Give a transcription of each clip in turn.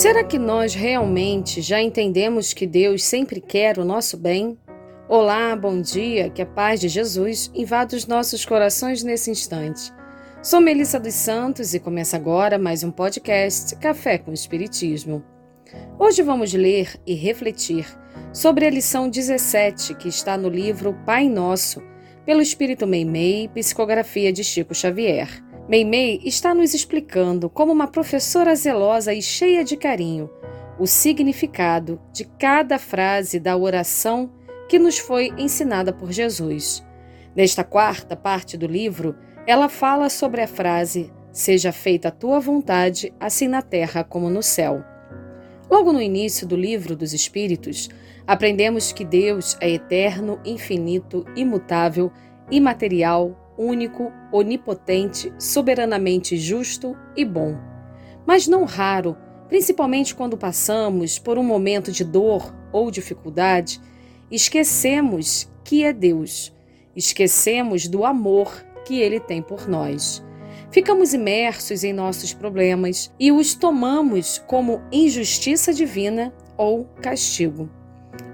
Será que nós realmente já entendemos que Deus sempre quer o nosso bem? Olá, bom dia, que a paz de Jesus invada os nossos corações nesse instante. Sou Melissa dos Santos e começa agora mais um podcast Café com Espiritismo. Hoje vamos ler e refletir sobre a lição 17 que está no livro Pai Nosso, pelo Espírito Meimei, psicografia de Chico Xavier. Meimei está nos explicando, como uma professora zelosa e cheia de carinho, o significado de cada frase da oração que nos foi ensinada por Jesus. Nesta quarta parte do livro, ela fala sobre a frase: Seja feita a tua vontade, assim na terra como no céu. Logo no início do livro dos Espíritos, aprendemos que Deus é eterno, infinito, imutável, imaterial, único, onipotente, soberanamente justo e bom. Mas não raro, principalmente quando passamos por um momento de dor ou dificuldade, esquecemos que é Deus, esquecemos do amor que Ele tem por nós. Ficamos imersos em nossos problemas e os tomamos como injustiça divina ou castigo.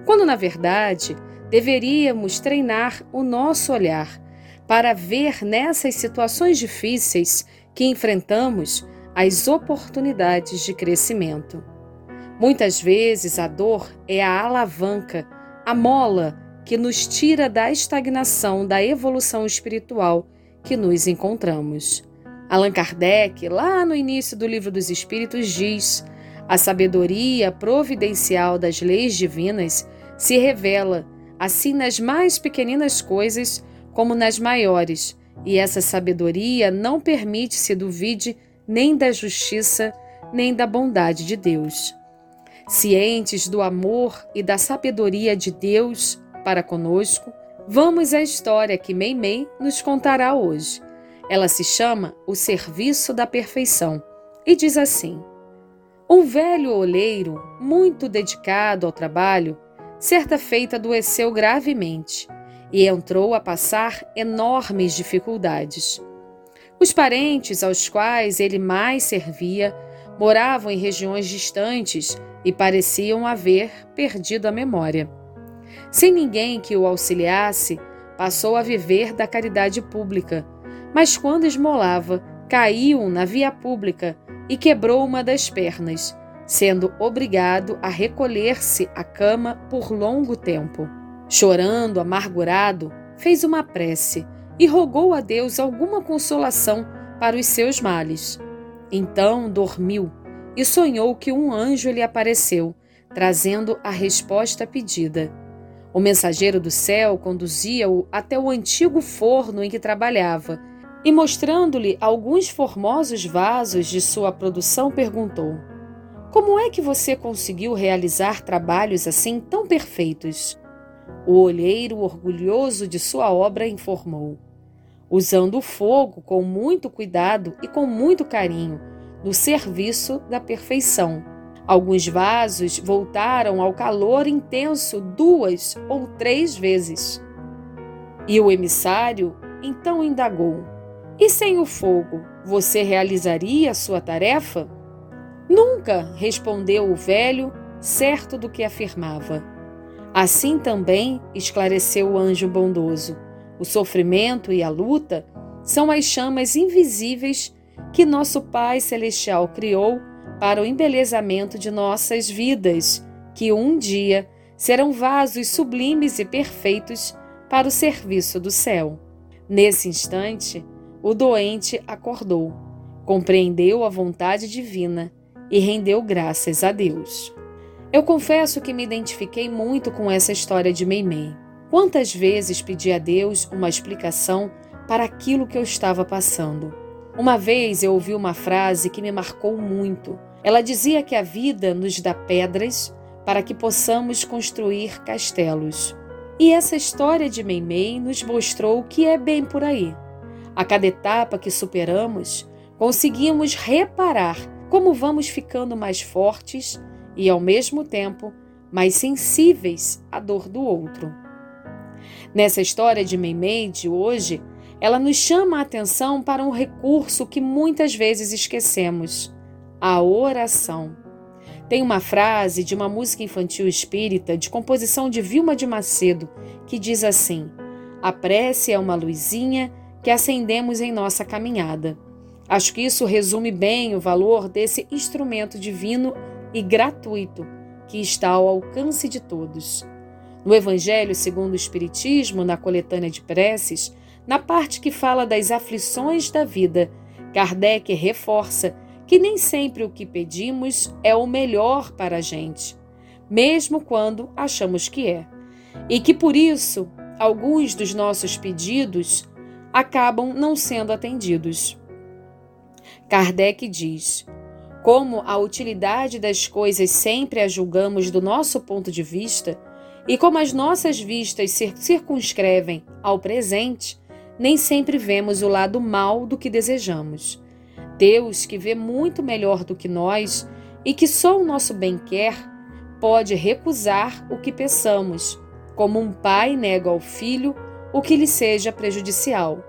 Quando, na verdade, deveríamos treinar o nosso olhar para ver nessas situações difíceis que enfrentamos as oportunidades de crescimento. Muitas vezes a dor é a alavanca, a mola que nos tira da estagnação da evolução espiritual que nos encontramos. Allan Kardec, lá no início do Livro dos Espíritos, diz: a sabedoria providencial das leis divinas se revela, assim nas mais pequeninas coisas como nas maiores, e essa sabedoria não permite se duvide nem da justiça, nem da bondade de Deus. Cientes do amor e da sabedoria de Deus para conosco, vamos à história que Meimei nos contará hoje. Ela se chama O Serviço da Perfeição e diz assim: Um velho oleiro, muito dedicado ao trabalho, certa feita adoeceu gravemente e entrou a passar enormes dificuldades. Os parentes aos quais ele mais servia moravam em regiões distantes e pareciam haver perdido a memória. Sem ninguém que o auxiliasse, passou a viver da caridade pública, mas quando esmolava, caiu na via pública e quebrou uma das pernas, sendo obrigado a recolher-se à cama por longo tempo. Chorando, amargurado, fez uma prece e rogou a Deus alguma consolação para os seus males. Então dormiu e sonhou que um anjo lhe apareceu, trazendo a resposta pedida. O mensageiro do céu conduzia-o até o antigo forno em que trabalhava e, mostrando-lhe alguns formosos vasos de sua produção, perguntou: Como é que você conseguiu realizar trabalhos assim tão perfeitos? O olheiro, orgulhoso de sua obra, informou: usando o fogo com muito cuidado e com muito carinho, no serviço da perfeição. Alguns vasos voltaram ao calor intenso duas ou três vezes. E o emissário então indagou: E sem o fogo, você realizaria a sua tarefa? Nunca, respondeu o velho, certo do que afirmava. Assim também esclareceu o anjo bondoso: o sofrimento e a luta são as chamas invisíveis que nosso Pai Celestial criou para o embelezamento de nossas vidas, que um dia serão vasos sublimes e perfeitos para o serviço do céu. Nesse instante, o doente acordou, compreendeu a vontade divina e rendeu graças a Deus. Eu confesso que me identifiquei muito com essa história de Meimei. Quantas vezes pedi a Deus uma explicação para aquilo que eu estava passando? Uma vez eu ouvi uma frase que me marcou muito. Ela dizia que a vida nos dá pedras para que possamos construir castelos. E essa história de Meimei nos mostrou que é bem por aí. A cada etapa que superamos, conseguimos reparar como vamos ficando mais fortes e, ao mesmo tempo, mais sensíveis à dor do outro. Nessa história de Meimei de hoje, ela nos chama a atenção para um recurso que muitas vezes esquecemos: a oração. Tem uma frase de uma música infantil espírita de composição de Vilma de Macedo que diz assim: A prece é uma luzinha que acendemos em nossa caminhada. Acho que isso resume bem o valor desse instrumento divino e gratuito que está ao alcance de todos. No Evangelho segundo o Espiritismo, na coletânea de preces, na parte que fala das aflições da vida, Kardec reforça que nem sempre o que pedimos é o melhor para a gente, mesmo quando achamos que é, e que por isso alguns dos nossos pedidos acabam não sendo atendidos. Kardec diz: como a utilidade das coisas sempre a julgamos do nosso ponto de vista, e como as nossas vistas se circunscrevem ao presente, nem sempre vemos o lado mal do que desejamos. Deus, que vê muito melhor do que nós e que só o nosso bem quer, pode recusar o que peçamos, como um pai nega ao filho o que lhe seja prejudicial.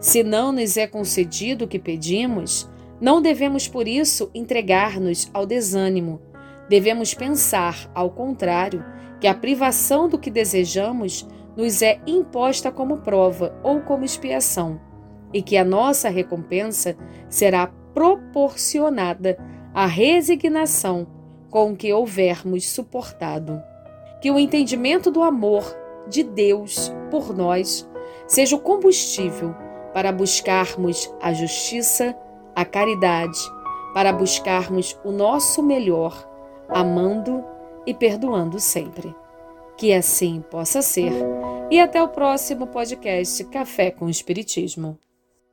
Se não nos é concedido o que pedimos, não devemos por isso entregar-nos ao desânimo. Devemos pensar, ao contrário, que a privação do que desejamos nos é imposta como prova ou como expiação, e que a nossa recompensa será proporcionada à resignação com que houvermos suportado. Que o entendimento do amor de Deus por nós seja o combustível para buscarmos a justiça, a caridade, para buscarmos o nosso melhor, amando e perdoando sempre. Que assim possa ser. E até o próximo podcast Café com Espiritismo.